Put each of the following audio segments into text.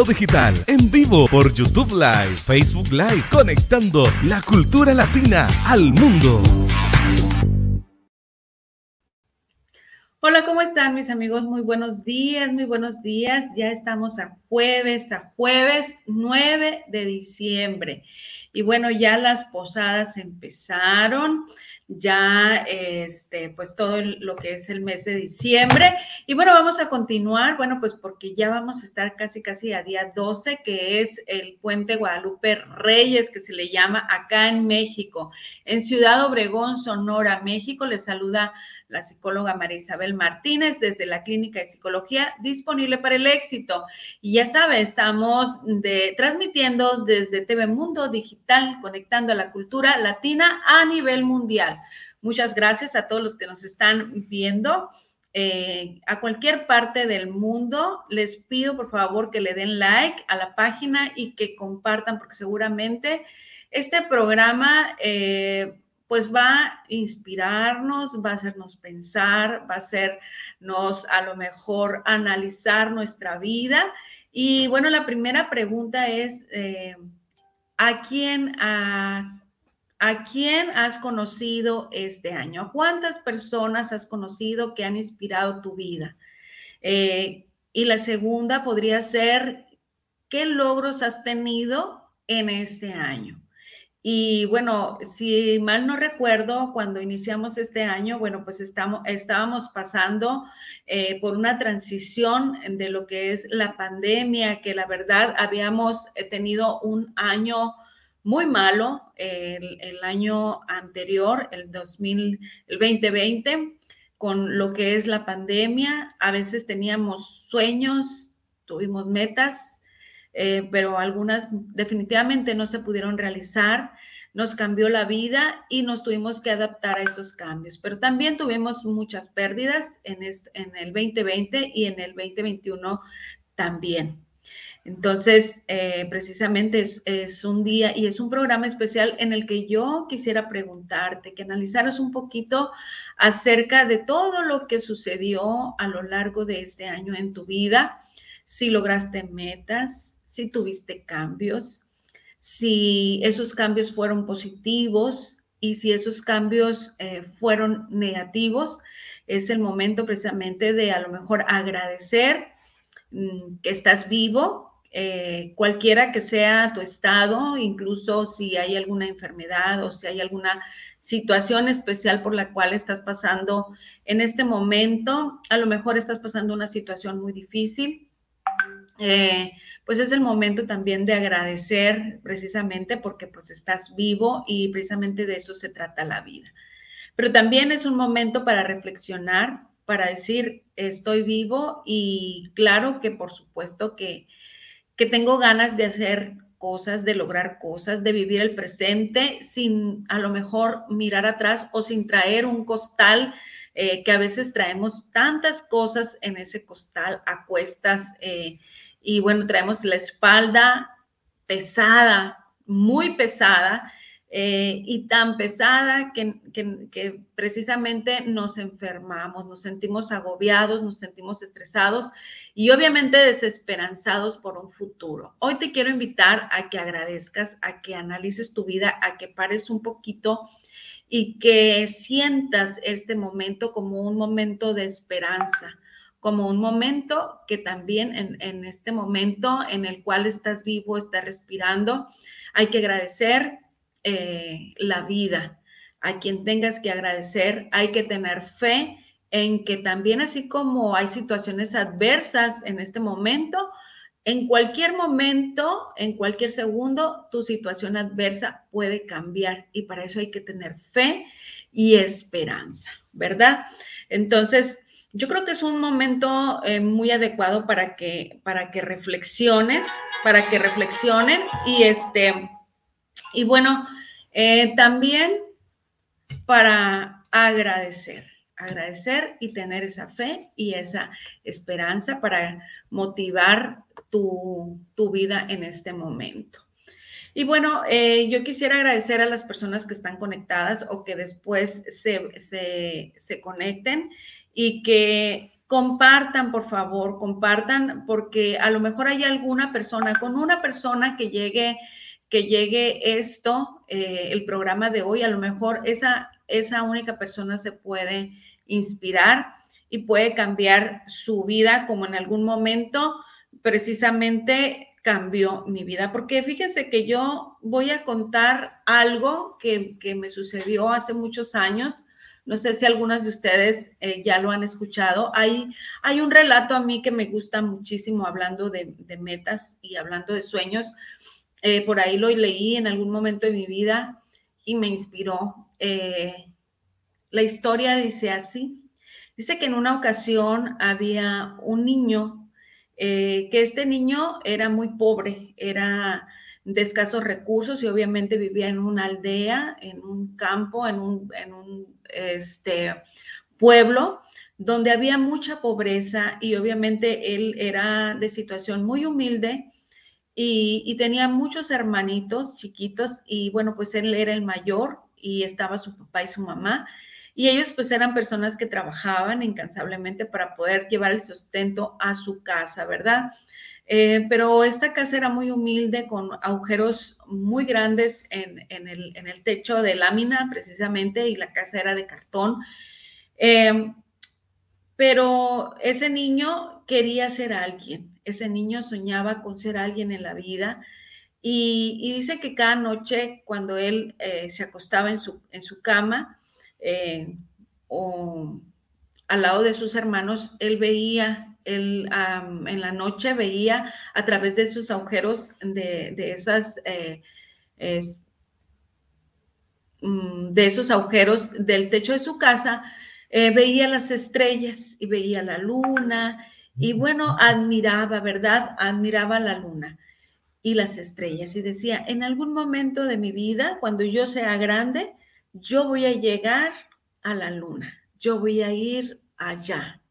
Digital, en vivo por YouTube Live, Facebook Live, conectando la cultura latina al mundo. Hola, ¿cómo están mis amigos? Muy buenos días, muy buenos días. Ya estamos a jueves, a jueves 9 de diciembre. Y bueno, ya las posadas empezaron ya este, pues todo lo que es el mes de diciembre. Y bueno, vamos a continuar, bueno, pues porque ya vamos a estar casi, casi a día 12, que es el puente Guadalupe Reyes, que se le llama acá en México, en Ciudad Obregón, Sonora, México. Les saluda la psicóloga María Isabel Martínez desde la Clínica de Psicología, disponible para el éxito. Y ya sabe, estamos transmitiendo desde TV Mundo Digital, conectando a la cultura latina a nivel mundial. Muchas gracias a todos los que nos están viendo. Eh, a cualquier parte del mundo, les pido por favor que le den like a la página y que compartan, porque seguramente este programa eh, pues va a inspirarnos, va a hacernos pensar, va a hacernos a lo mejor analizar nuestra vida. Y bueno, la primera pregunta es, eh, ¿a quién, a, quién has conocido este año? ¿Cuántas personas has conocido que han inspirado tu vida? Eh, y la segunda podría ser, ¿qué logros has tenido en este año? Y bueno, si mal no recuerdo, cuando iniciamos este año, bueno, pues estamos, estábamos pasando eh, por una transición de lo que es la pandemia, que la verdad habíamos eh, tenido un año muy malo, el, el año anterior, el, 2000, el 2020, con lo que es la pandemia. A veces teníamos sueños, tuvimos metas, eh, pero algunas definitivamente no se pudieron realizar. Nos cambió la vida y nos tuvimos que adaptar a esos cambios. Pero también tuvimos muchas pérdidas en, en el 2020 y en el 2021 también. Entonces, eh, precisamente es, es, un día y es un programa especial en el que yo quisiera preguntarte, que analizaras un poquito acerca de todo lo que sucedió a lo largo de este año en tu vida, si lograste metas, si tuviste cambios, si esos cambios fueron positivos y si esos cambios eh, fueron negativos, es el momento precisamente de a lo mejor agradecer mm, que estás vivo, eh, cualquiera que sea tu estado, incluso si hay alguna enfermedad o si hay alguna situación especial por la cual estás pasando en este momento, a lo mejor estás pasando una situación muy difícil. Eh, pues es el momento también de agradecer precisamente porque pues estás vivo y precisamente de eso se trata la vida. Pero también es un momento para reflexionar, para decir, estoy vivo y claro que por supuesto que, que tengo ganas de hacer cosas, de lograr cosas, de vivir el presente sin a lo mejor mirar atrás o sin traer un costal eh, que a veces traemos tantas cosas en ese costal a cuestas. Eh, y bueno, traemos la espalda pesada, muy pesada, eh, y tan pesada que, que, precisamente nos enfermamos, nos sentimos agobiados, nos sentimos estresados y obviamente desesperanzados por un futuro. Hoy te quiero invitar a que agradezcas, a que analices tu vida, a que pares un poquito y que sientas este momento como un momento de esperanza como un momento que también en, este momento en el cual estás vivo, estás respirando, hay que agradecer eh, la vida. A quien tengas que agradecer, hay que tener fe en que también así como hay situaciones adversas en este momento, en cualquier momento, en cualquier segundo, tu situación adversa puede cambiar y para eso hay que tener fe y esperanza, ¿verdad? Entonces, yo creo que es un momento eh, muy adecuado para que, para que reflexiones, para que reflexionen y este, y bueno, eh, también para agradecer, agradecer y tener esa fe y esa esperanza para motivar tu, vida en este momento. Y bueno, eh, yo quisiera agradecer a las personas que están conectadas o que después se, se, se conecten y que compartan, por favor, compartan, porque a lo mejor hay alguna persona, con una persona que llegue, que llegue esto, eh, el programa de hoy, a lo mejor esa, esa única persona se puede inspirar y puede cambiar su vida, como en algún momento precisamente cambió mi vida. Porque fíjense que yo voy a contar algo que, que me sucedió hace muchos años no sé si algunas de ustedes eh, ya lo han escuchado. Hay, hay un relato a mí que me gusta muchísimo hablando de, metas y hablando de sueños. Eh, por ahí lo leí en algún momento de mi vida y me inspiró. Eh, la historia dice así. Dice que en una ocasión había un niño, que este niño era muy pobre, era de escasos recursos y obviamente vivía en una aldea, en un campo, en un, en un este, pueblo donde había mucha pobreza y obviamente él era de situación muy humilde y, tenía muchos hermanitos chiquitos y bueno, pues él era el mayor y estaba su papá y su mamá y ellos pues eran personas que trabajaban incansablemente para poder llevar el sustento a su casa, ¿verdad? Eh, pero esta casa era muy humilde, con agujeros muy grandes en, el, techo de lámina, precisamente, y la casa era de cartón. Em, pero ese niño quería ser alguien, ese niño soñaba con ser alguien en la vida. Y, dice que cada noche cuando él eh, se acostaba en su, en su cama eh, o al lado de sus hermanos, él veía él en la noche veía a través de sus agujeros de, esas... Eh, mm, de esos agujeros del techo de su casa, eh, veía las estrellas y veía la luna y bueno, admiraba, ¿verdad? Admiraba la luna y las estrellas y decía, en algún momento de mi vida, cuando yo sea grande, yo voy a llegar a la luna, yo voy a ir allá.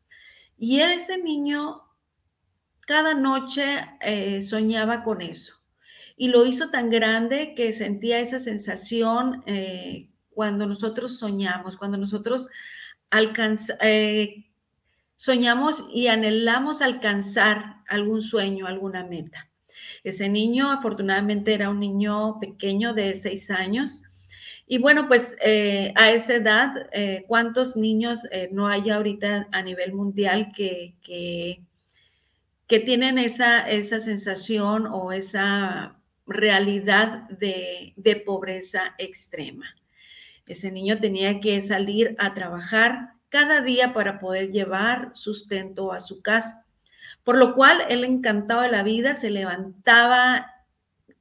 Y ese niño cada noche eh, soñaba con eso. Y lo hizo tan grande que sentía esa sensación eh, cuando nosotros soñamos, cuando nosotros eh, soñamos y anhelamos alcanzar algún sueño, alguna meta. Ese niño afortunadamente era un niño pequeño de seis años y bueno, pues eh, a esa edad, eh, ¿cuántos niños eh, no hay ahorita a nivel mundial que, que, tienen esa, esa sensación o esa realidad de, de pobreza extrema? Ese niño tenía que salir a trabajar cada día para poder llevar sustento a su casa. Por lo cual, él encantado de la vida, se levantaba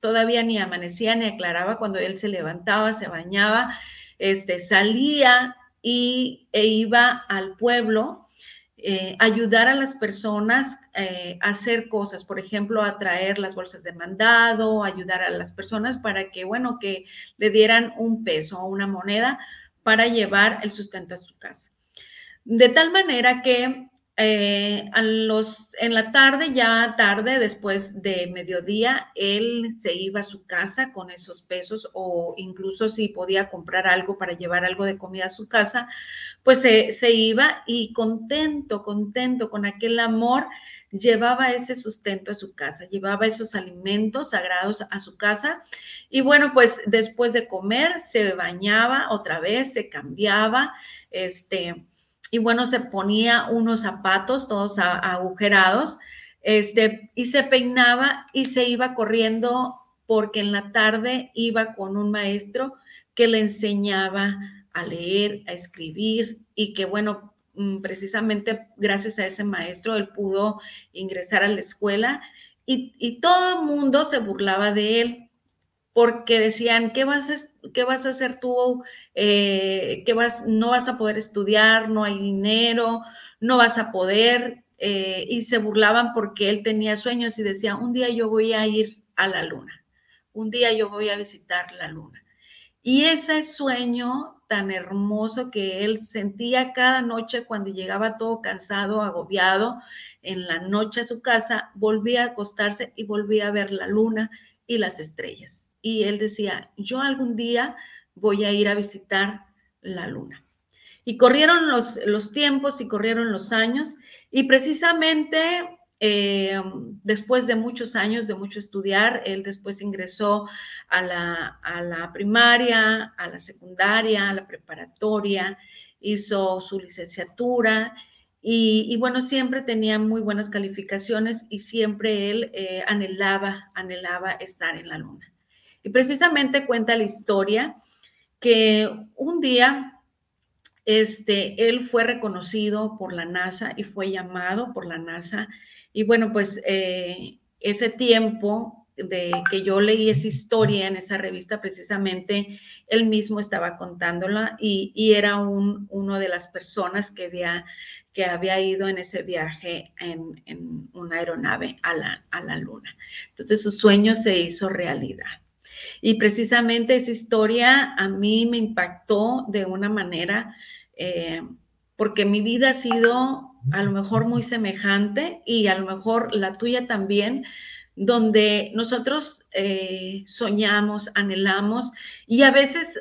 todavía ni amanecía ni aclaraba cuando él se levantaba, se bañaba, este, salía y, e iba al pueblo eh, ayudar a las personas eh, a hacer cosas, por ejemplo, a traer las bolsas de mandado, ayudar a las personas para que, bueno, que le dieran un peso o una moneda para llevar el sustento a su casa. De tal manera que eh, los, en la tarde, ya tarde, después de mediodía, él se iba a su casa con esos pesos o incluso si podía comprar algo para llevar algo de comida a su casa, pues se iba y contento, contento con aquel amor, llevaba ese sustento a su casa, llevaba esos alimentos sagrados a su casa. Y bueno, pues después de comer se bañaba otra vez, se cambiaba, este, y bueno, se ponía unos zapatos todos agujerados, este, y se peinaba y se iba corriendo porque en la tarde iba con un maestro que le enseñaba a leer, a escribir y que bueno, mm, precisamente gracias a ese maestro él pudo ingresar a la escuela y, y todo el mundo se burlaba de él porque decían, ¿qué vas a, qué vas a hacer tú? Eh, vas, no vas a poder estudiar, no hay dinero, no vas a poder. Eh, y se burlaban porque él tenía sueños y decía, un día yo voy a ir a la luna, un día yo voy a visitar la luna. Y ese sueño tan hermoso que él sentía cada noche cuando llegaba todo cansado, agobiado, en la noche a su casa, volvía a acostarse y volvía a ver la luna y las estrellas y él decía, yo algún día voy a ir a visitar la luna. Y corrieron los, los tiempos y corrieron los años Y precisamente eh, después de muchos años de mucho estudiar, él después ingresó a la, a la primaria, a la secundaria, a la preparatoria, hizo su licenciatura y, bueno, siempre tenía muy buenas calificaciones y siempre él eh, anhelaba, anhelaba estar en la luna. Y precisamente cuenta la historia que un día este, él fue reconocido por la NASA y fue llamado por la NASA. Y bueno, pues eh, ese tiempo de que yo leí esa historia en esa revista, precisamente él mismo estaba contándola y, era un, uno de las personas que había que había ido en ese viaje en, una aeronave a la, a la luna. Entonces su sueño se hizo realidad. Y precisamente esa historia a mí me impactó de una manera, eh, porque mi vida ha sido a lo mejor muy semejante y a lo mejor la tuya también, donde nosotros eh, soñamos, anhelamos y a veces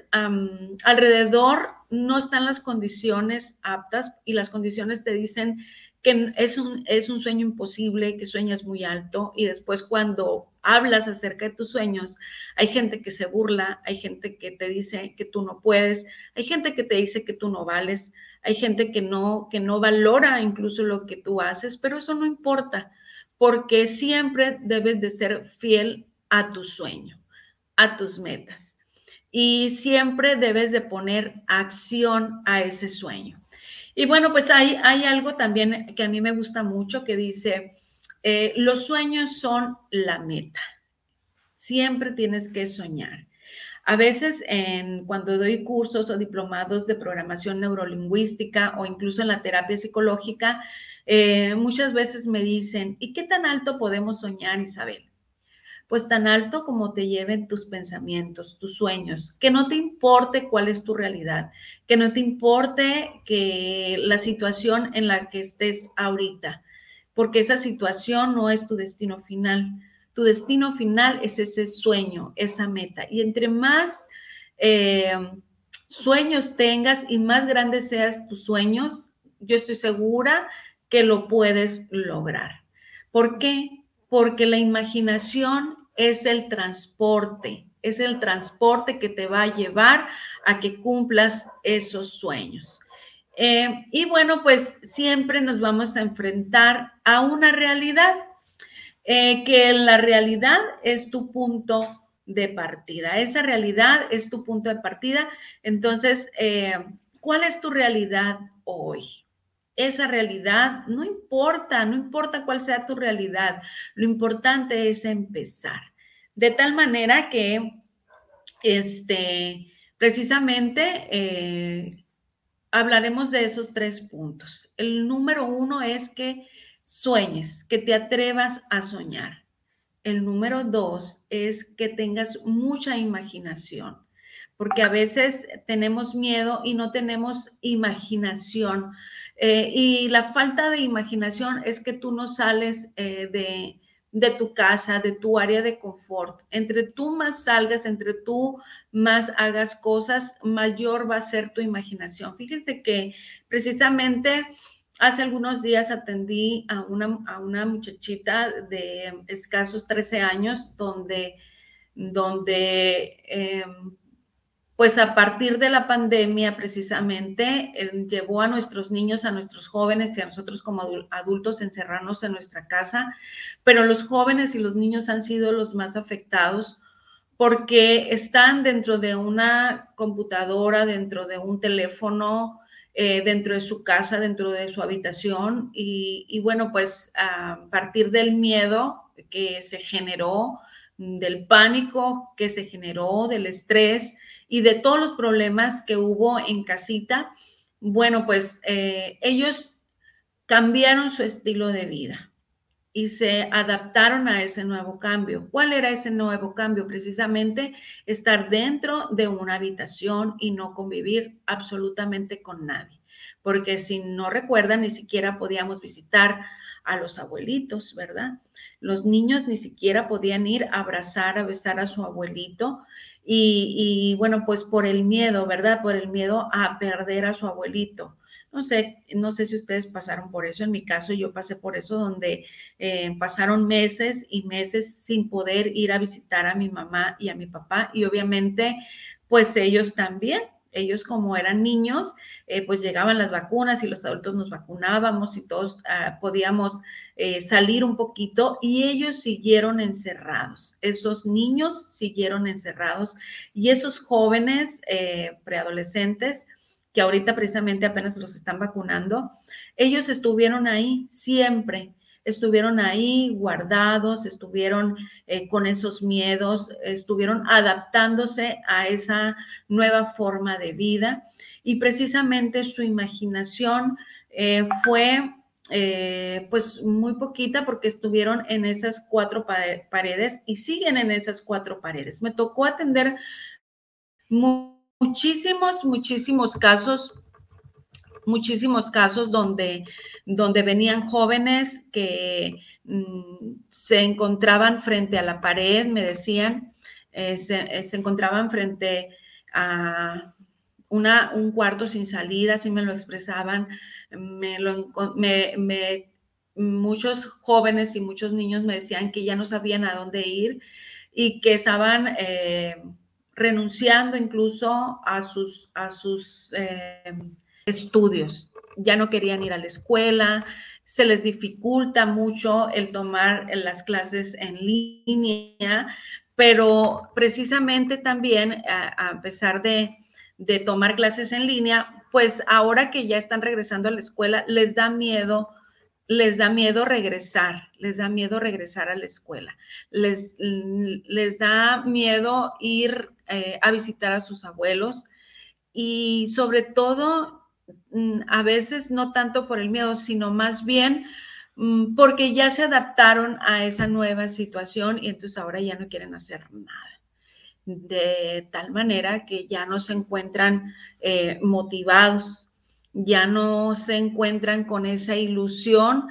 alrededor no están las condiciones aptas y las condiciones te dicen que es un, es un sueño imposible, que sueñas muy alto y después cuando hablas acerca de tus sueños, hay gente que se burla, hay gente que te dice que tú no puedes, hay gente que te dice que tú no vales, hay gente que no, que no valora incluso lo que tú haces, pero eso no importa, porque siempre debes de ser fiel a tu sueño, a tus metas y siempre debes de poner acción a ese sueño. Y bueno, pues hay, hay algo también que a mí me gusta mucho que dice, eh, los sueños son la meta. Siempre tienes que soñar. A veces cuando doy cursos o diplomados de programación neurolingüística o incluso en la terapia psicológica, eh, muchas veces me dicen, ¿y qué tan alto podemos soñar, Isabel? Pues tan alto como te lleven tus pensamientos, tus sueños, que no te importe cuál es tu realidad, que no te importe que la situación en la que estés ahorita, porque esa situación no es tu destino final. Tu destino final es ese sueño, esa meta. Y entre más eh, sueños tengas y más grandes seas tus sueños, yo estoy segura que lo puedes lograr. ¿Por qué? Porque la imaginación es el transporte, es el transporte que te va a llevar a que cumplas esos sueños. Eh, y bueno, pues siempre nos vamos a enfrentar a una realidad, eh, que la realidad es tu punto de partida. Esa realidad es tu punto de partida. Entonces, eh, ¿cuál es tu realidad hoy? esa realidad, no importa, no importa cuál sea tu realidad, lo importante es empezar. De tal manera que, este, precisamente, eh, hablaremos de esos tres puntos. El número uno es que sueñes, que te atrevas a soñar. El número dos es que tengas mucha imaginación, porque a veces tenemos miedo y no tenemos imaginación eh, y la falta de imaginación es que tú no sales eh, de, de, tu casa, de tu área de confort. Entre tú más salgas, entre tú más hagas cosas, mayor va a ser tu imaginación. Fíjense que precisamente hace algunos días atendí a una, a una muchachita de escasos 13 años donde, donde em, pues a partir de la pandemia precisamente llevó a nuestros niños, a nuestros jóvenes y a nosotros como adultos encerrarnos en nuestra casa, pero los jóvenes y los niños han sido los más afectados porque están dentro de una computadora, dentro de un teléfono, eh, dentro de su casa, dentro de su habitación y, y bueno, pues a partir del miedo que se generó, del pánico que se generó, del estrés, y de todos los problemas que hubo en casita, bueno, pues eh, ellos cambiaron su estilo de vida y se adaptaron a ese nuevo cambio. ¿Cuál era ese nuevo cambio? Precisamente estar dentro de una habitación y no convivir absolutamente con nadie. Porque si no recuerdan, ni siquiera podíamos visitar a los abuelitos, ¿verdad? Los niños ni siquiera podían ir a abrazar, a besar a su abuelito y, bueno, pues por el miedo, ¿verdad? Por el miedo a perder a su abuelito. No sé, no sé si ustedes pasaron por eso. En mi caso, yo pasé por eso, donde eh, pasaron meses y meses sin poder ir a visitar a mi mamá y a mi papá. Y obviamente, pues ellos también, ellos como eran niños, eh, pues llegaban las vacunas y los adultos nos vacunábamos y todos ah, podíamos eh, salir un poquito y ellos siguieron encerrados, esos niños siguieron encerrados y esos jóvenes preadolescentes que ahorita precisamente apenas los están vacunando, ellos estuvieron ahí siempre, estuvieron ahí guardados, estuvieron eh, con esos miedos, estuvieron adaptándose a esa nueva forma de vida y precisamente su imaginación eh, fue eh, pues muy poquita porque estuvieron en esas cuatro paredes y siguen en esas cuatro paredes. Me tocó atender muchísimos, muchísimos casos, muchísimos casos donde, donde venían jóvenes que mm, se encontraban frente a la pared, me decían, eh, eh, se, encontraban frente a una, un cuarto sin salida, así me lo expresaban, me lo, me, muchos jóvenes y muchos niños me decían que ya no sabían a dónde ir y que estaban... Eh, renunciando incluso a sus, a sus estudios. Ya no querían ir a la escuela, se les dificulta mucho el tomar las clases en línea, pero precisamente también a, pesar de, de, tomar clases en línea, pues ahora que ya están regresando a la escuela, les da miedo les da miedo regresar, les da miedo regresar a la escuela, les, les da miedo ir eh, a visitar a sus abuelos y sobre todo, mm, a veces no tanto por el miedo, sino más bien mm, porque ya se adaptaron a esa nueva situación y entonces ahora ya no quieren hacer nada. De tal manera que ya no se encuentran eh, motivados ya no se encuentran con esa ilusión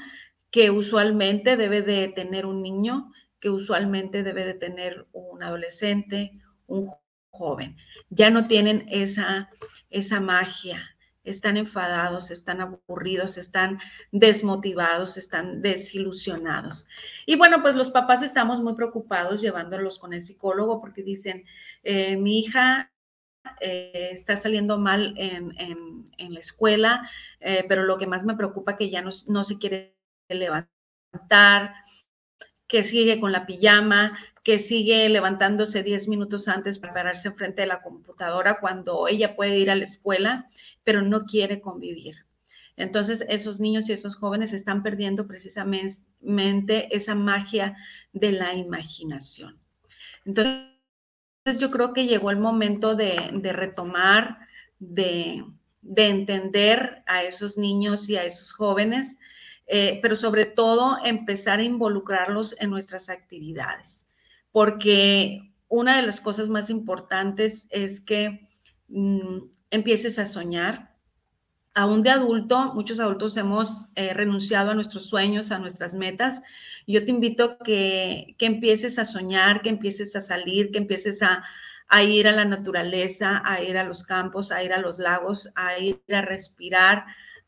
que usualmente debe de tener un niño, que usualmente debe de tener un adolescente, un joven. Ya no tienen esa, esa magia, están enfadados, están aburridos, están desmotivados, están desilusionados. Y bueno, pues los papás estamos muy preocupados llevándolos con el psicólogo porque dicen, eh, mi hija eh, está saliendo mal en, la escuela, eh, pero lo que más me preocupa es que ya no, no se quiere levantar, que sigue con la pijama, que sigue levantándose 10 minutos antes para pararse frente a la computadora cuando ella puede ir a la escuela, pero no quiere convivir. Entonces, esos niños y esos jóvenes están perdiendo precisamente esa magia de la imaginación. Entonces, yo creo que llegó el momento de, retomar, de, entender a esos niños y a esos jóvenes, eh, pero sobre todo empezar a involucrarlos en nuestras actividades, porque una de las cosas más importantes es que mm, empieces a soñar. Aún de adulto, muchos adultos hemos eh, renunciado a nuestros sueños, a nuestras metas, yo te invito que, que empieces a soñar, que empieces a salir, que empieces a, ir a la naturaleza, a ir a los campos, a ir a los lagos, a ir a respirar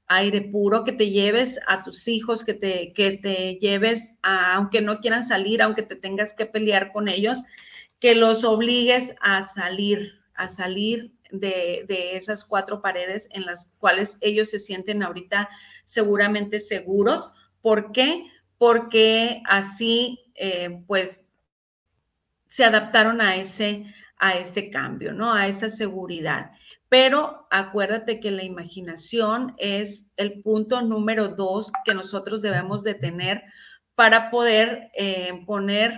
aire puro, que te lleves a tus hijos, que te, que te lleves, a, aunque no quieran salir, aunque te tengas que pelear con ellos, que los obligues a salir, a salir de, esas cuatro paredes en las cuales ellos se sienten ahorita seguramente seguros. ¿Por qué? porque así eh, pues se adaptaron a ese, a ese cambio, ¿no? A esa seguridad. Pero acuérdate que la imaginación es el punto número dos que nosotros debemos de tener para poder eh, poner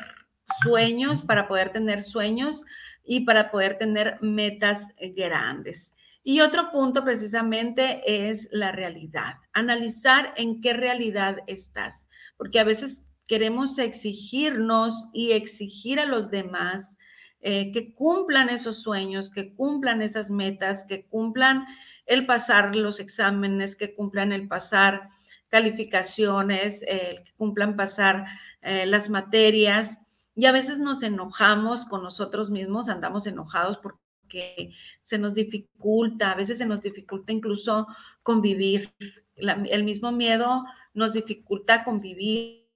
sueños, para poder tener sueños y para poder tener metas grandes. Y otro punto precisamente es la realidad, analizar en qué realidad estás porque a veces queremos exigirnos y exigir a los demás eh, que cumplan esos sueños, que cumplan esas metas, que cumplan el pasar los exámenes, que cumplan el pasar calificaciones, eh, que cumplan pasar eh, las materias. Y a veces nos enojamos con nosotros mismos, andamos enojados porque se nos dificulta, a veces se nos dificulta incluso convivir. el mismo miedo nos dificulta convivir,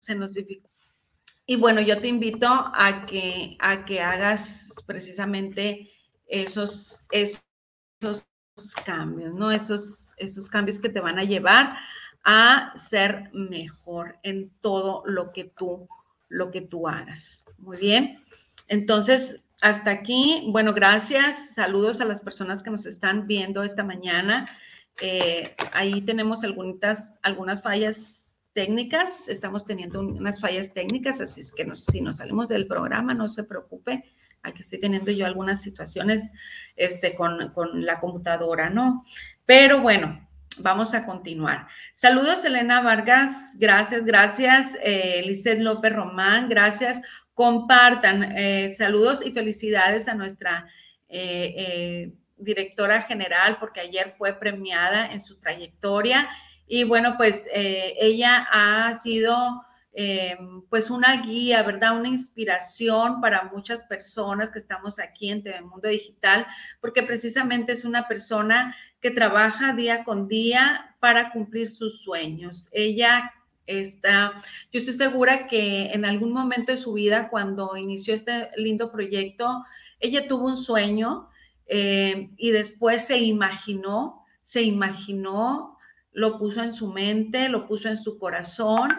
se nos. Y bueno, yo te invito a que, a que hagas precisamente esos, esos cambios, ¿no? Esos, esos cambios que te van a llevar a ser mejor en todo lo que tú, lo que tú hagas. Muy bien. Entonces, hasta aquí, bueno, gracias. Saludos a las personas que nos están viendo esta mañana. Eh, ahí tenemos algunas, algunas fallas técnicas, estamos teniendo unas fallas técnicas, así es que si nos salimos del programa, no se preocupe, aquí estoy teniendo yo algunas situaciones este, con, con la computadora, ¿no? Pero bueno, vamos a continuar. Saludos, Elena Vargas, gracias, gracias, eh, López Román, gracias. Compartan, eh, saludos y felicidades a nuestra eh, eh, directora general, porque ayer fue premiada en su trayectoria. Y bueno, pues ella ha sido eh, pues una guía, ¿verdad? Una inspiración para muchas personas que estamos aquí en TV Mundo Digital, porque precisamente es una persona que trabaja día con día para cumplir sus sueños. Ella está, yo estoy segura que en algún momento de su vida, cuando inició este lindo proyecto, ella tuvo un sueño eh, y después se imaginó, se imaginó, lo puso en su mente, lo puso en su corazón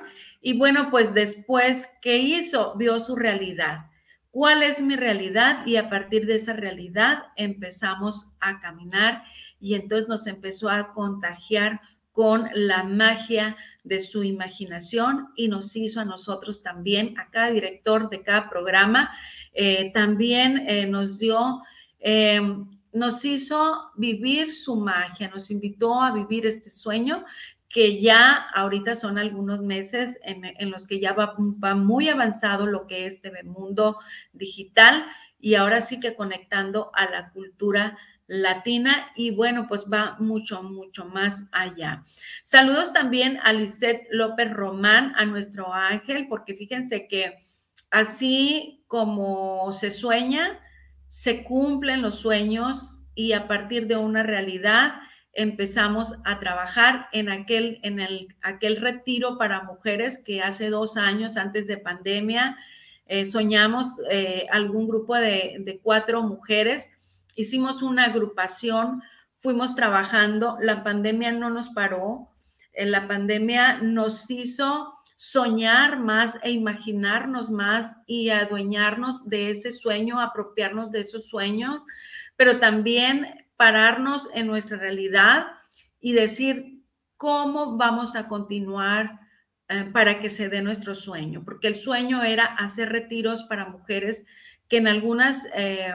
y bueno, pues después, ¿qué hizo? Vio su realidad. ¿Cuál es mi realidad? Y a partir de esa realidad empezamos a caminar y entonces nos empezó a contagiar con la magia de su imaginación y nos hizo a nosotros también, a cada director de cada programa, eh, también eh, nos dio, em, nos hizo vivir su magia, nos invitó a vivir este sueño que ya ahorita son algunos meses en, los que ya va, muy avanzado lo que es TV Mundo Digital y ahora sí que conectando a la cultura latina y bueno, pues va mucho, mucho más allá. Saludos también a Lisette López Román, a nuestro ángel, porque fíjense que así como se sueña, se cumplen los sueños y a partir de una realidad empezamos a trabajar en aquel, en el, aquel retiro para mujeres que hace dos años, antes de pandemia, eh, soñamos eh, algún grupo de, cuatro mujeres, hicimos una agrupación, fuimos trabajando, la pandemia no nos paró, en la pandemia nos hizo soñar más e imaginarnos más y adueñarnos de ese sueño, apropiarnos de esos sueños, pero también pararnos en nuestra realidad y decir cómo vamos a continuar eh, para que se dé nuestro sueño, porque el sueño era hacer retiros para mujeres que en algunas, eh,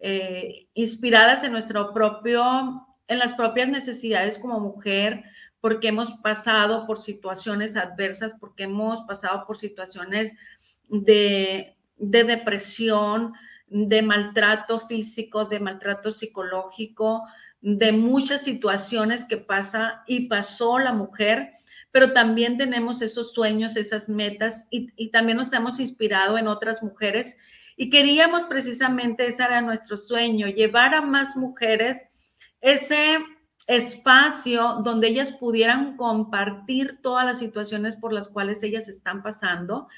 eh, inspiradas en nuestro propio, en las propias necesidades como mujer, porque hemos pasado por situaciones adversas, porque hemos pasado por situaciones de, de depresión, de maltrato físico, de maltrato psicológico, de muchas situaciones que pasa y pasó la mujer, pero también tenemos esos sueños, esas metas y, también nos hemos inspirado en otras mujeres. Y queríamos precisamente, ese era nuestro sueño, llevar a más mujeres ese espacio donde ellas pudieran compartir todas las situaciones por las cuales ellas están pasando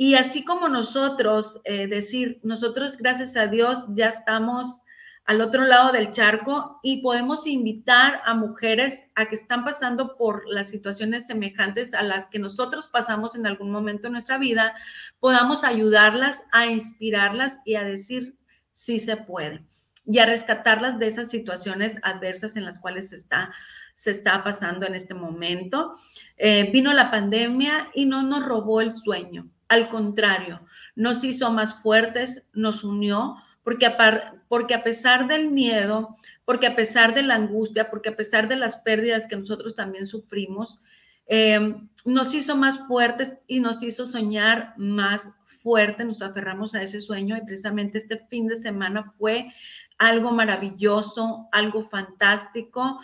y así como nosotros, eh, decir, nosotros gracias a Dios ya estamos al otro lado del charco y podemos invitar a mujeres a que están pasando por las situaciones semejantes a las que nosotros pasamos en algún momento de nuestra vida, podamos ayudarlas a inspirarlas y a decir sí se puede y a rescatarlas de esas situaciones adversas en las cuales se está, se está pasando en este momento. Eh, vino la pandemia y no nos robó el sueño. Al contrario, nos hizo más fuertes, nos unió, porque a, porque a pesar del miedo, porque a pesar de la angustia, porque a pesar de las pérdidas que nosotros también sufrimos, em, nos hizo más fuertes y nos hizo soñar más fuerte, nos aferramos a ese sueño y precisamente este fin de semana fue algo maravilloso, algo fantástico.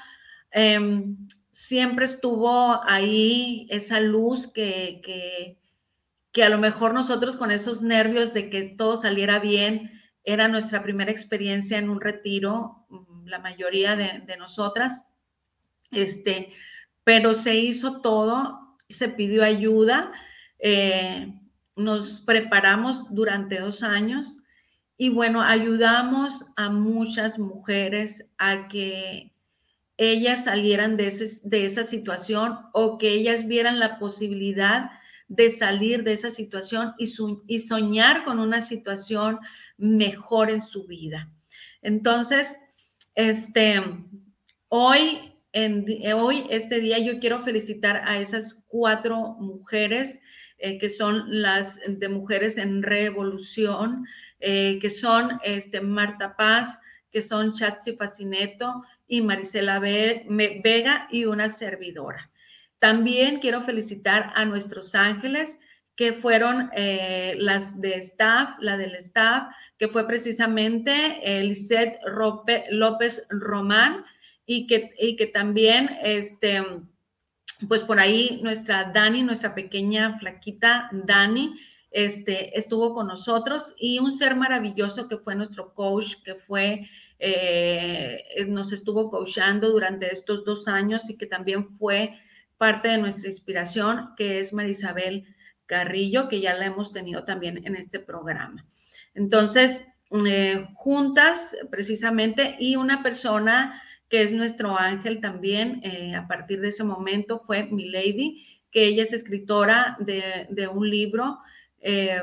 Em, siempre estuvo ahí esa luz que que a lo mejor nosotros con esos nervios de que todo saliera bien, Era nuestra primera experiencia en un retiro, mm, la mayoría de, nosotras, este, pero se hizo todo, se pidió ayuda, eh, nos preparamos durante dos años y bueno, ayudamos a muchas mujeres a que ellas salieran de, de esa situación o que ellas vieran la posibilidad de salir de esa situación y, soñar con una situación mejor en su vida. Entonces, este, hoy, en, hoy, este día, yo quiero felicitar a esas cuatro mujeres eh, que son las de mujeres en revolución, eh, que son este, Marta Paz, que son Chatsi Facineto y Marisela Vega y una servidora. También quiero felicitar a nuestros ángeles, que fueron eh, las de staff, la del staff, que fue precisamente Lisette López Román y que, y que también, este, pues por ahí nuestra Dani, nuestra pequeña flaquita Dani, este, estuvo con nosotros y un ser maravilloso que fue nuestro coach, que fue, eh, nos estuvo coachando durante estos dos años y que también fue parte de nuestra inspiración, que es Marisabel Carrillo, que ya la hemos tenido también en este programa. Entonces, eh, juntas precisamente y una persona que es nuestro ángel también, eh, a partir de ese momento fue mi lady, que ella es escritora de, un libro eh,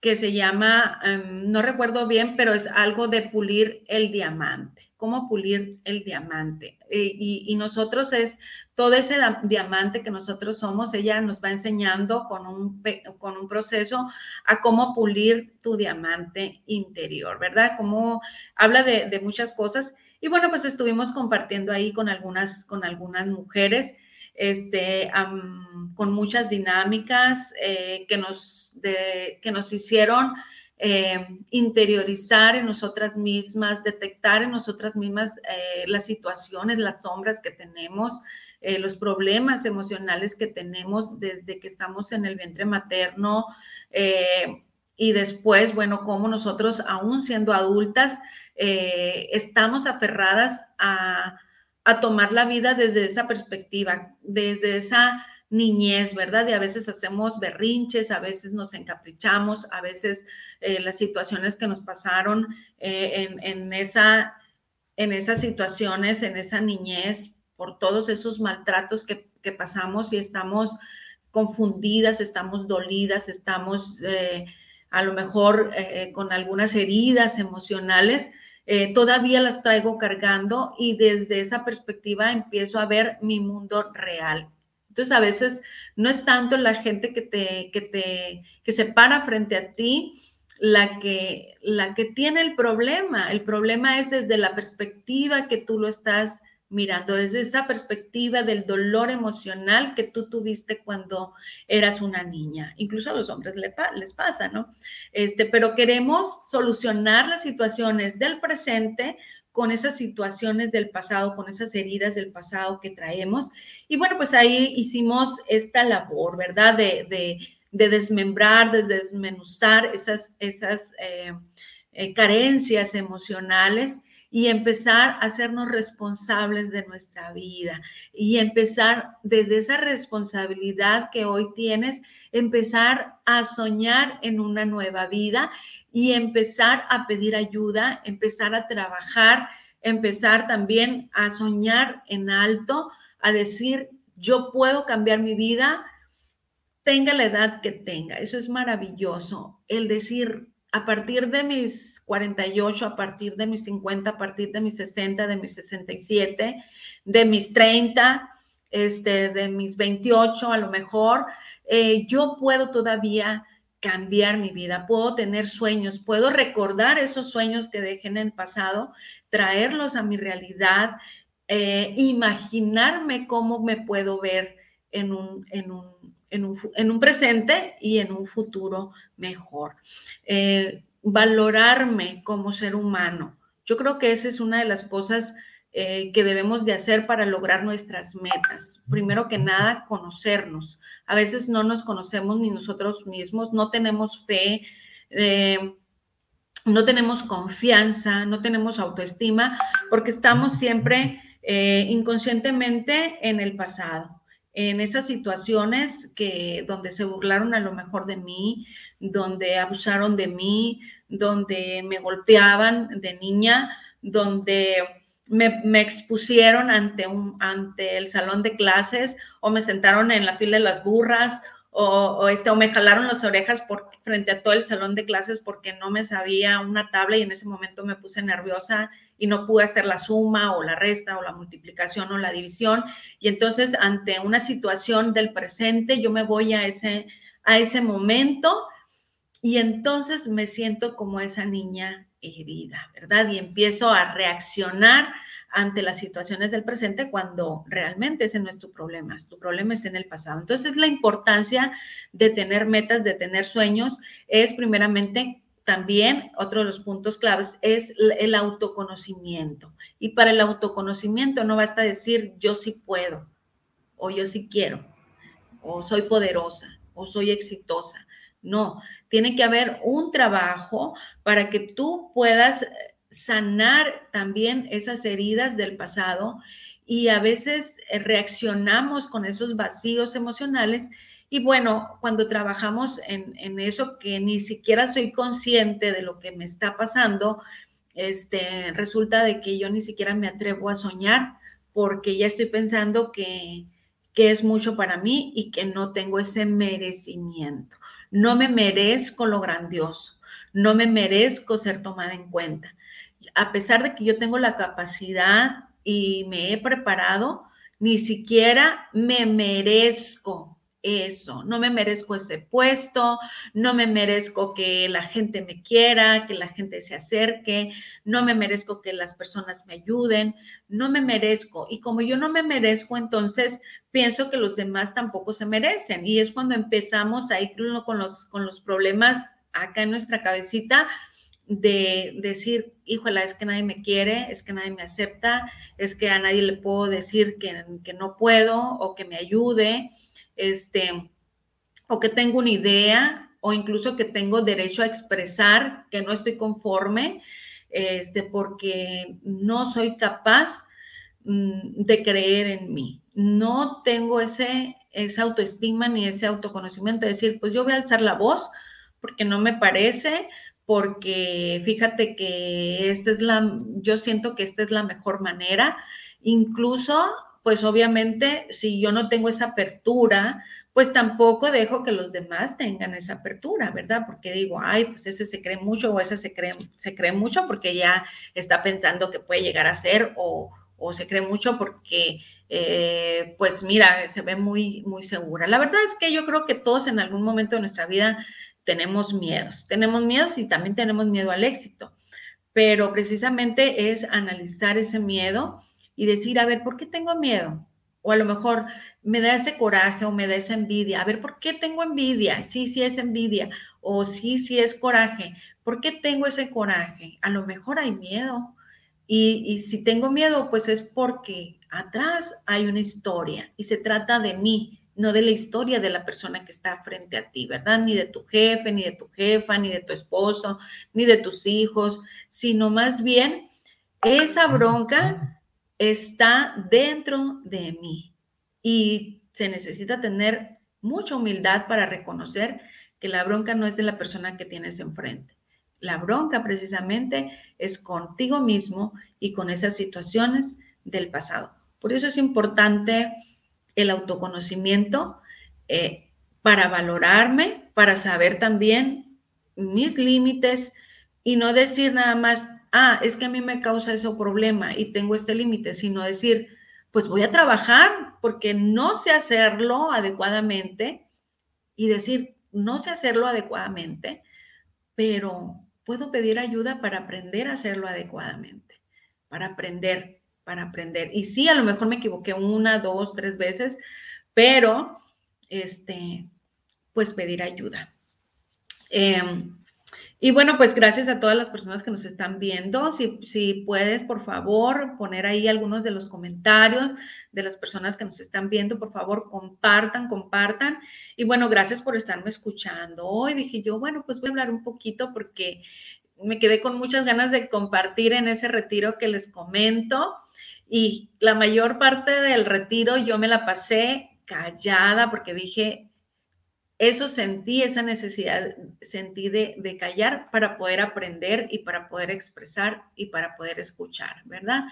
que se llama, em, no recuerdo bien, pero es algo de pulir el diamante, cómo pulir el diamante. y, nosotros es todo ese diamante que nosotros somos, ella nos va enseñando con un, con un proceso a cómo pulir tu diamante interior, ¿verdad? Como habla de, muchas cosas. Y bueno, pues estuvimos compartiendo ahí con algunas, con algunas mujeres, este, con muchas dinámicas eh, que, nos, que nos hicieron eh, interiorizar en nosotras mismas, detectar en nosotras mismas eh, las situaciones, las sombras que tenemos, eh, los problemas emocionales que tenemos desde que estamos en el vientre materno eh, y después, bueno, cómo nosotros, aún siendo adultas, eh, estamos aferradas a, a tomar la vida desde esa perspectiva, desde esa niñez, ¿verdad? Y a veces hacemos berrinches, a veces nos encaprichamos, a veces las situaciones que nos pasaron en, en, esa, en esas situaciones, en esa niñez, por todos esos maltratos que, pasamos y estamos confundidas, estamos dolidas, estamos eh, a lo mejor eh, con algunas heridas emocionales, eh, todavía las traigo cargando y desde esa perspectiva empiezo a ver mi mundo real. Entonces a veces no es tanto la gente que te, que te, que se para frente a ti la que, la que tiene el problema. El problema es desde la perspectiva que tú lo estás mirando desde esa perspectiva del dolor emocional que tú tuviste cuando eras una niña. Incluso a los hombres les pasa, ¿no? Este, pero queremos solucionar las situaciones del presente con esas situaciones del pasado, con esas heridas del pasado que traemos. Y bueno, pues ahí hicimos esta labor, ¿verdad? De, desmembrar, de desmenuzar esas, esas eh, eh, carencias emocionales y empezar a hacernos responsables de nuestra vida y empezar desde esa responsabilidad que hoy tienes, empezar a soñar en una nueva vida y empezar a pedir ayuda, empezar a trabajar, empezar también a soñar en alto, a decir, yo puedo cambiar mi vida, tenga la edad que tenga. Eso es maravilloso, el decir, a partir de mis 48, a partir de mis 50, a partir de mis 60, de mis 67, de mis 30, este, de mis 28 a lo mejor, eh, yo puedo todavía cambiar mi vida, puedo tener sueños, puedo recordar esos sueños que dejé en el pasado, traerlos a mi realidad, eh, imaginarme cómo me puedo ver en un, en un en un, presente y en un futuro mejor. Eh, valorarme como ser humano. Yo creo que esa es una de las cosas eh, que debemos de hacer para lograr nuestras metas. Primero que nada, conocernos. A veces no nos conocemos ni nosotros mismos, no tenemos fe. Eh, no tenemos confianza, no tenemos autoestima, porque estamos siempre inconscientemente en el pasado, en esas situaciones que donde se burlaron a lo mejor de mí, donde abusaron de mí, donde me golpeaban de niña, donde me, expusieron ante, un, ante el salón de clases o me sentaron en la fila de las burras o, este, o me jalaron las orejas por, frente a todo el salón de clases porque no me sabía una tabla y en ese momento me puse nerviosa y no pude hacer la suma o la resta o la multiplicación o la división. Y entonces ante una situación del presente, yo me voy a ese, a ese momento y entonces me siento como esa niña herida, ¿verdad? Y empiezo a reaccionar ante las situaciones del presente cuando realmente ese no es tu problema, tu problema está en el pasado. Entonces, la importancia de tener metas, de tener sueños, es primeramente también otro de los puntos claves es el autoconocimiento. Y para el autoconocimiento no basta decir yo sí puedo, o yo sí quiero, o soy poderosa, o soy exitosa. No, tiene que haber un trabajo para que tú puedas sanar también esas heridas del pasado y a veces eh, reaccionamos con esos vacíos emocionales y bueno, cuando trabajamos en, eso que ni siquiera soy consciente de lo que me está pasando, este, resulta de que yo ni siquiera me atrevo a soñar porque ya estoy pensando que, que es mucho para mí y que no tengo ese merecimiento. No me merezco lo grandioso, no me merezco ser tomada en cuenta a pesar de que yo tengo la capacidad y me he preparado, ni siquiera me merezco eso, no me merezco ese puesto, no me merezco que la gente me quiera, que la gente se acerque, no me merezco que las personas me ayuden, no me merezco. Y como yo no me merezco, entonces pienso que los demás tampoco se merecen. Y es cuando empezamos a ir con los, con los problemas acá en nuestra cabecita de decir, híjola, es que nadie me quiere, es que nadie me acepta, es que a nadie le puedo decir que, que no puedo o que me ayude, este, o que tengo una idea o incluso que tengo derecho a expresar que no estoy conforme, este, porque no soy capaz mm, de creer en mí. No tengo ese, esa autoestima ni ese autoconocimiento de decir, pues yo voy a alzar la voz porque no me parece, porque fíjate que esta es la, yo siento que esta es la mejor manera. Incluso, pues obviamente, si yo no tengo esa apertura, pues tampoco dejo que los demás tengan esa apertura, ¿verdad? Porque digo, ay, pues ese se cree mucho o ese se cree, se cree mucho porque ya está pensando que puede llegar a ser o, o se cree mucho porque, eh, pues mira, se ve muy, muy segura. La verdad es que yo creo que todos en algún momento de nuestra vida tenemos miedos. Tenemos miedos y también tenemos miedo al éxito, pero precisamente es analizar ese miedo y decir, a ver, ¿por qué tengo miedo? O a lo mejor me da ese coraje o me da esa envidia. A ver, ¿por qué tengo envidia? Sí, sí es envidia. O sí, sí es coraje. ¿Por qué tengo ese coraje? A lo mejor hay miedo. Y, y si tengo miedo, pues es porque atrás hay una historia y se trata de mí, no de la historia de la persona que está frente a ti, ¿verdad? Ni de tu jefe, ni de tu jefa, ni de tu esposo, ni de tus hijos, sino más bien esa bronca está dentro de mí y se necesita tener mucha humildad para reconocer que la bronca no es de la persona que tienes enfrente. La bronca precisamente es contigo mismo y con esas situaciones del pasado. Por eso es importante el autoconocimiento eh, para valorarme, para saber también mis límites y no decir nada más, ah, es que a mí me causa ese problema y tengo este límite, sino decir, pues voy a trabajar porque no sé hacerlo adecuadamente y decir, no sé hacerlo adecuadamente, pero puedo pedir ayuda para aprender a hacerlo adecuadamente, para aprender para aprender. Y sí, a lo mejor me equivoqué una, dos, tres veces, pero este, pues pedir ayuda. Em, y bueno, pues gracias a todas las personas que nos están viendo. Si, si puedes, por favor, poner ahí algunos de los comentarios de las personas que nos están viendo, por favor, compartan, compartan. Y bueno, gracias por estarme escuchando. Hoy dije yo, bueno, pues voy a hablar un poquito porque me quedé con muchas ganas de compartir en ese retiro que les comento y la mayor parte del retiro yo me la pasé callada porque dije, eso sentí, esa necesidad sentí de, de, callar para poder aprender y para poder expresar y para poder escuchar, ¿verdad?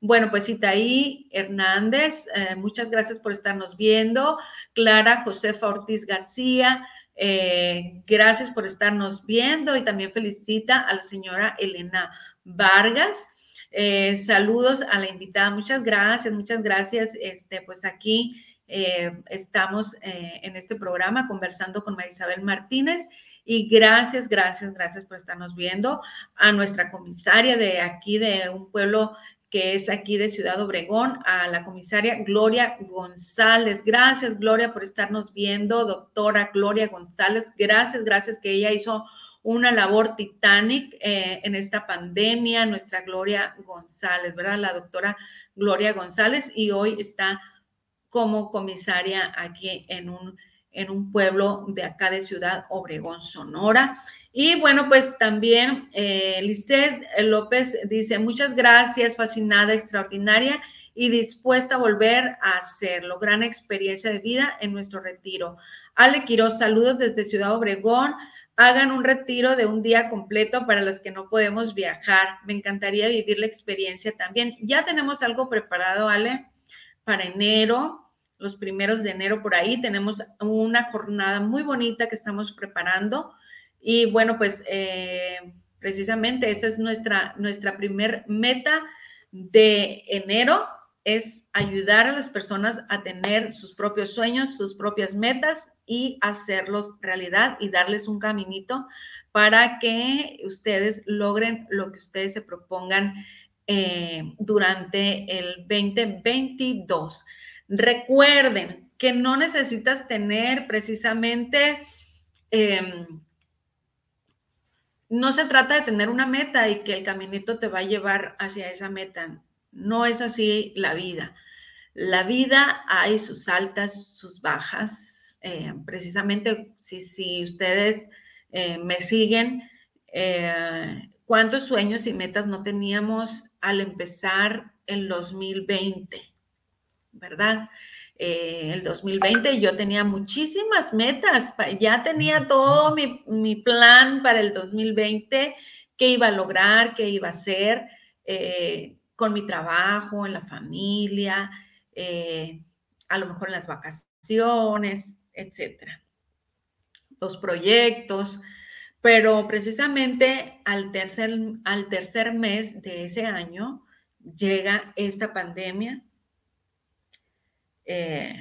Bueno, pues Itaí Hernández, eh, muchas gracias por estarnos viendo. Clara Josefa Ortiz García, eh, gracias por estarnos viendo y también felicita a la señora Elena Vargas. Eh, saludos a la invitada, muchas gracias, muchas gracias. Este, pues aquí eh, estamos en este programa conversando con María Isabel Martínez y gracias, gracias, gracias por estarnos viendo a nuestra comisaria de aquí de un pueblo que es aquí de Ciudad Obregón, a la comisaria Gloria González. Gracias, Gloria, por estarnos viendo, doctora Gloria González. Gracias, gracias que ella hizo una labor titánica eh, en esta pandemia, nuestra Gloria González, ¿verdad? La doctora Gloria González y hoy está como comisaria aquí en un, en un pueblo de acá de Ciudad Obregón, Sonora. Y bueno, pues también eh, López dice, muchas gracias, fascinada, extraordinaria y dispuesta a volver a hacerlo. Gran experiencia de vida en nuestro retiro. Ale Quiroz, saludos desde Ciudad Obregón. Hagan un retiro de un día completo para los que no podemos viajar. Me encantaría vivir la experiencia también. Ya tenemos algo preparado, Ale, para enero, los primeros de enero por ahí. Tenemos una jornada muy bonita que estamos preparando y bueno, pues eh, precisamente esa es nuestra, nuestra primer meta de enero, es ayudar a las personas a tener sus propios sueños, sus propias metas y hacerlos realidad y darles un caminito para que ustedes logren lo que ustedes se propongan eh, durante el 2022. Recuerden que no necesitas tener precisamente... Em, no se trata de tener una meta y que el caminito te va a llevar hacia esa meta. No es así la vida. La vida hay sus altas, sus bajas. Eh, precisamente si, si ustedes eh, me siguen, eh, ¿cuántos sueños y metas no teníamos al empezar el 2020? ¿Verdad? eh, el 2020 yo tenía muchísimas metas, ya tenía todo mi, plan para el 2020, qué iba a lograr, qué iba a hacer eh, con mi trabajo, en la familia, eh, a lo mejor en las vacaciones, etcétera. Los proyectos, pero precisamente al tercer, al tercer mes de ese año llega esta pandemia. Eh,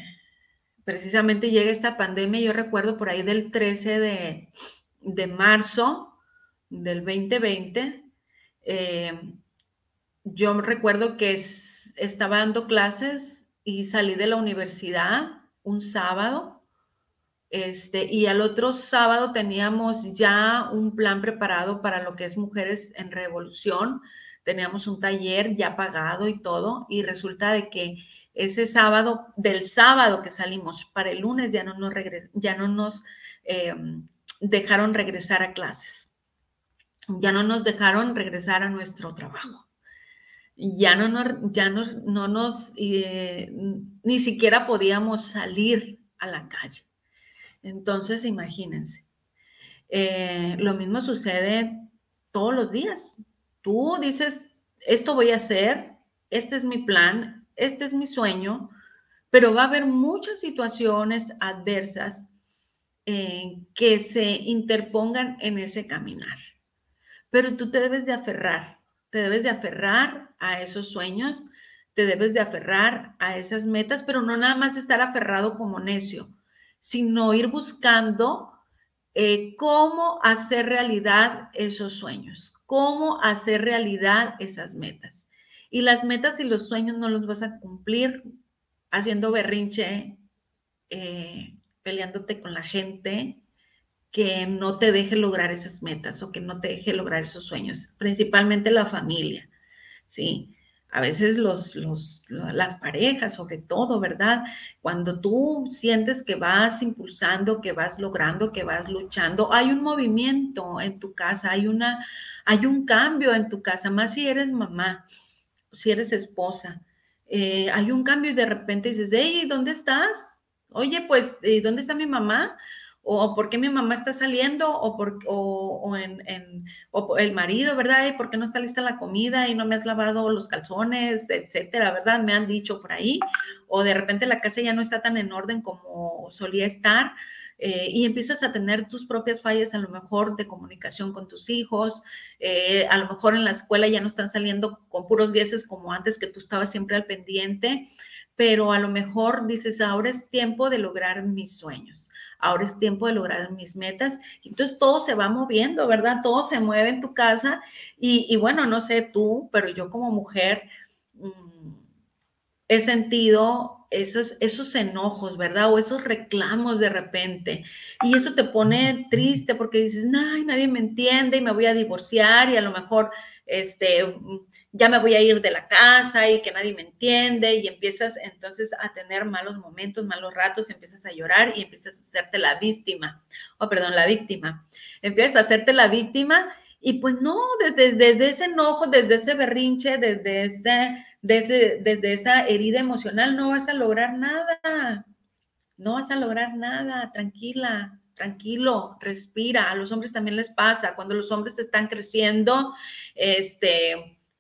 precisamente llega esta pandemia, yo recuerdo por ahí del 13 de, marzo del 2020, eh, yo recuerdo que estaba dando clases y salí de la universidad un sábado, este, y al otro sábado teníamos ya un plan preparado para lo que es Mujeres en Revolución, teníamos un taller ya pagado y todo, y resulta de que ese sábado, del sábado que salimos para el lunes, ya no nos, ya no nos em, dejaron regresar a clases, ya no nos dejaron regresar a nuestro trabajo, ya no nos, ya no nos eh, ni siquiera podíamos salir a la calle. Entonces, imagínense, eh, lo mismo sucede todos los días. Tú dices, esto voy a hacer, este es mi plan, este es mi sueño, pero va a haber muchas situaciones adversas eh, que se interpongan en ese caminar. Pero tú te debes de aferrar, te debes de aferrar a esos sueños, te debes de aferrar a esas metas, pero no nada más estar aferrado como necio, sino ir buscando eh, cómo hacer realidad esos sueños, cómo hacer realidad esas metas. Y las metas y los sueños no los vas a cumplir haciendo berrinche, eh, peleándote con la gente que no te deje lograr esas metas o que no te deje lograr esos sueños, principalmente la familia, ¿sí? A veces los, los, las parejas, sobre todo, ¿verdad? Cuando tú sientes que vas impulsando, que vas logrando, que vas luchando, hay un movimiento en tu casa, hay una, hay un cambio en tu casa, más si eres mamá, si eres esposa, eh, hay un cambio y de repente dices, hey, ¿dónde estás? Oye, pues, ¿dónde está mi mamá? O por qué mi mamá está saliendo, o, por, el marido, ¿verdad? ¿Y por qué no está lista la comida y no me has lavado los calzones, etcétera, ¿verdad? Me han dicho por ahí, o de repente la casa ya no está tan en orden como solía estar. Eh, y empiezas a tener tus propias fallas a lo mejor de comunicación con tus hijos, eh, a lo mejor en la escuela ya no están saliendo con puros dieces como antes que tú estabas siempre al pendiente, pero a lo mejor dices, ahora es tiempo de lograr mis sueños ahora es tiempo de lograr mis metas. Entonces todo se va moviendo, ¿verdad? Todo se mueve en tu casa y, bueno, no sé tú, pero yo como mujer mm, he sentido esos, esos enojos, ¿verdad? O esos reclamos de repente. Y eso te pone triste porque dices, ay, nadie me entiende y me voy a divorciar y a lo mejor, este, ya me voy a ir de la casa y que nadie me entiende y empiezas entonces a tener malos momentos, malos ratos, empiezas a llorar y empiezas a hacerte la víctima, o oh, perdón, la víctima. Empiezas a hacerte la víctima y pues no, desde, desde ese enojo, desde ese berrinche, desde, ese, desde, desde esa herida emocional no vas a lograr nada. No vas a lograr nada, tranquila, tranquilo, respira. A los hombres también les pasa. Cuando los hombres están creciendo, este,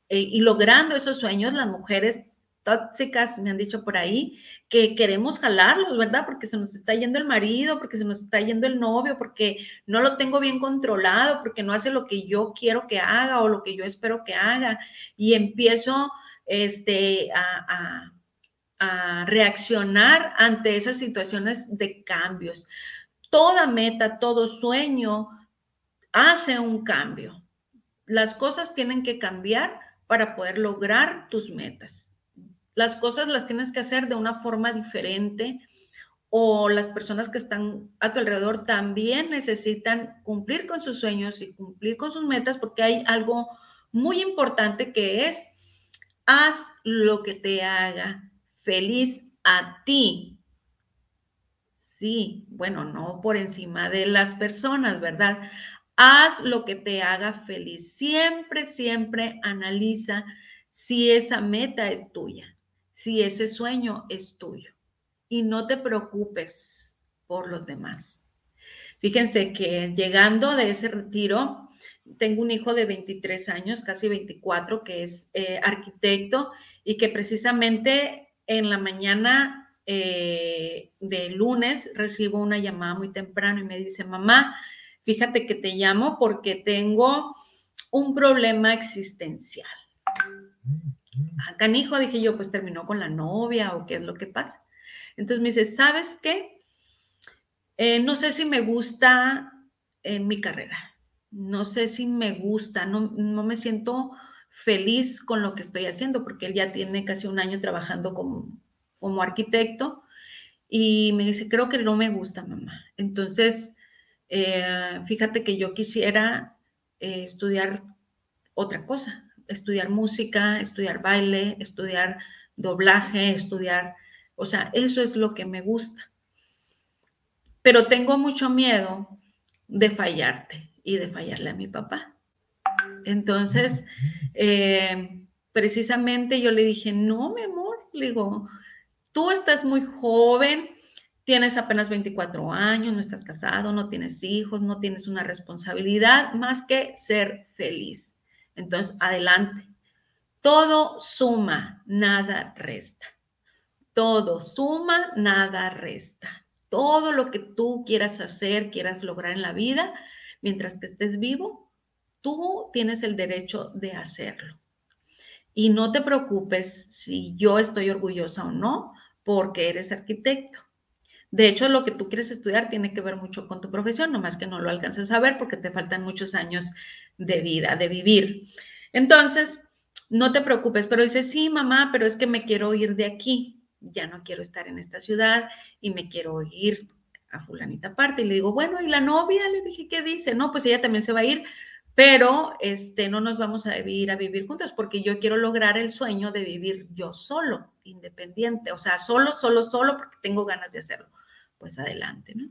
eh, y logrando esos sueños, las mujeres tóxicas, me han dicho por ahí, que queremos jalarlos, ¿verdad? Porque se nos está yendo el marido, porque se nos está yendo el novio, porque no lo tengo bien controlado, porque no hace lo que yo quiero que haga o lo que yo espero que haga. Y empiezo este, a, a reaccionar ante esas situaciones de cambios. Toda meta, todo sueño hace un cambio. Las cosas tienen que cambiar para poder lograr tus metas. Las cosas las tienes que hacer de una forma diferente o las personas que están a tu alrededor también necesitan cumplir con sus sueños y cumplir con sus metas porque hay algo muy importante que es haz lo que te haga feliz a ti. Sí, bueno, no por encima de las personas, ¿verdad? Haz lo que te haga feliz. Siempre, siempre analiza si esa meta es tuya, si ese sueño es tuyo. Y no te preocupes por los demás. Fíjense que llegando de ese retiro, tengo un hijo de 23 años, casi 24, que es eh, arquitecto y que precisamente en la mañana eh, de lunes recibo una llamada muy temprano y me dice, mamá, fíjate que te llamo porque tengo un problema existencial. Acá, ah, hijo, dije yo, pues terminó con la novia o qué es lo que pasa. Entonces me dice, ¿sabes qué? Eh, no sé si me gusta eh, mi carrera. No sé si me gusta, no, no me siento feliz con lo que estoy haciendo, porque él ya tiene casi un año trabajando como, como arquitecto y me dice, creo que no me gusta, mamá. Entonces, eh, fíjate que yo quisiera eh, estudiar otra cosa, estudiar música, estudiar baile, estudiar doblaje, estudiar, o sea, eso es lo que me gusta. Pero tengo mucho miedo de fallarte y de fallarle a mi papá. Entonces, eh, precisamente yo le dije, no, mi amor, le digo, tú estás muy joven, tienes apenas 24 años, no estás casado, no tienes hijos, no tienes una responsabilidad más que ser feliz. Entonces, adelante. Todo suma, nada resta. Todo suma, nada resta. Todo lo que tú quieras hacer, quieras lograr en la vida, mientras que estés vivo, tú tienes el derecho de hacerlo. Y no te preocupes si yo estoy orgullosa o no, porque eres arquitecto de hecho, lo que tú quieres estudiar tiene que ver mucho con tu profesión, nomás que no lo alcances a ver porque te faltan muchos años de vida, de vivir. Entonces, no te preocupes, pero dice, sí, mamá, pero es que me quiero ir de aquí, ya no quiero estar en esta ciudad y me quiero ir a fulanita parte. Y le digo, bueno, ¿y la novia? Le dije, ¿qué dice? No, pues ella también se va a ir, pero este, no nos vamos a ir a vivir juntos porque yo quiero lograr el sueño de vivir yo solo, independiente, o sea, solo, solo, solo, porque tengo ganas de hacerlo pues adelante, ¿no?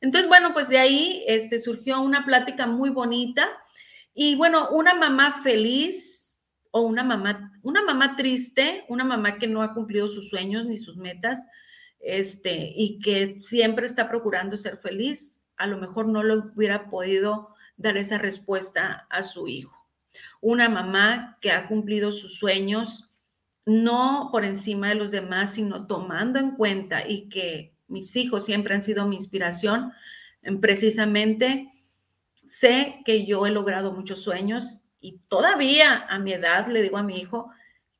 Entonces, bueno, pues de ahí este, surgió una plática muy bonita Y bueno, una mamá feliz o una mamá, una mamá triste, una mamá que no ha cumplido sus sueños ni sus metas, este, y que siempre está procurando ser feliz, a lo mejor no le hubiera podido dar esa respuesta a su hijo. Una mamá que ha cumplido sus sueños, no por encima de los demás, sino tomando en cuenta y que mis hijos siempre han sido mi inspiración, precisamente sé que yo he logrado muchos sueños y todavía a mi edad le digo a mi hijo,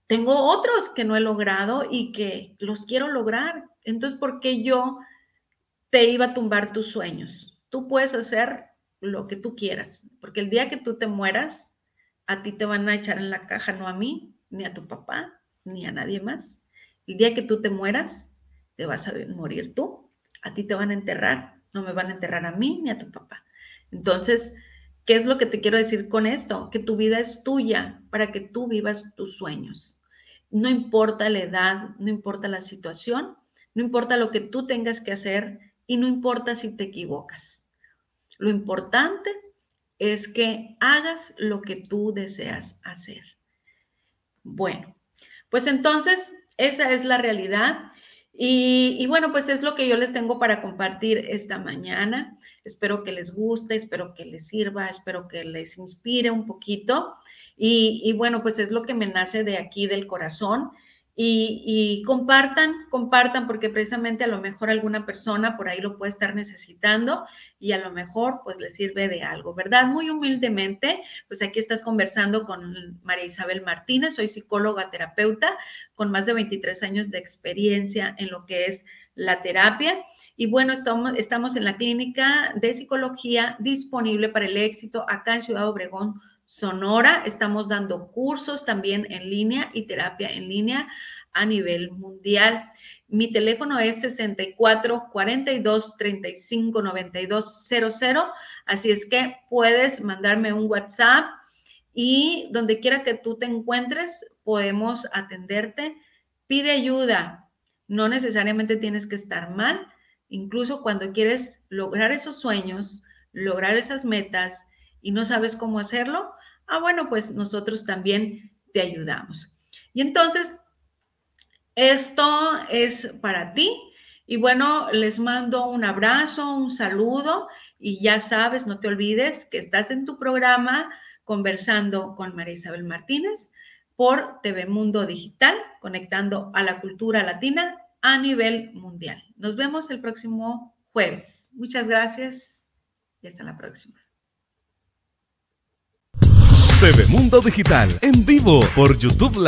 tengo otros que no he logrado y que los quiero lograr. Entonces, ¿por qué yo te iba a tumbar tus sueños? Tú puedes hacer lo que tú quieras, porque el día que tú te mueras, a ti te van a echar en la caja, no a mí, ni a tu papá, ni a nadie más. El día que tú te mueras, te vas a morir tú, a ti te van a enterrar, no me van a enterrar a mí ni a tu papá. Entonces, ¿qué es lo que te quiero decir con esto? Que tu vida es tuya para que tú vivas tus sueños. No importa la edad, no importa la situación, no importa lo que tú tengas que hacer y no importa si te equivocas. Lo importante es que hagas lo que tú deseas hacer. Bueno, pues entonces esa es la realidad y, y, bueno, pues es lo que yo les tengo para compartir esta mañana. Espero que les guste, espero que les sirva, espero que les inspire un poquito. Y, y bueno, pues es lo que me nace de aquí del corazón y, compartan, compartan, porque precisamente a lo mejor alguna persona por ahí lo puede estar necesitando y a lo mejor pues le sirve de algo, ¿verdad? Muy humildemente, pues aquí estás conversando con María Isabel Martínez, soy psicóloga terapeuta con más de 23 años de experiencia en lo que es la terapia. Y bueno, estamos, estamos en la clínica de psicología disponible para el éxito acá en Ciudad Obregón, Sonora. Estamos dando cursos también en línea y terapia en línea a nivel mundial. Mi teléfono es 64 42 35 92 00. Así es que puedes mandarme un WhatsApp y donde quiera que tú te encuentres, podemos atenderte. Pide ayuda. No necesariamente tienes que estar mal. Incluso cuando quieres lograr esos sueños, lograr esas metas y no sabes cómo hacerlo, Ah, bueno, pues nosotros también te ayudamos. Y entonces, esto es para ti. Y bueno, les mando un abrazo, un saludo y ya sabes, no te olvides que estás en tu programa conversando con María Isabel Martínez por TV Mundo Digital, conectando a la cultura latina a nivel mundial. Nos vemos el próximo jueves. Muchas gracias y hasta la próxima. TV Mundo Digital en vivo por YouTube Live.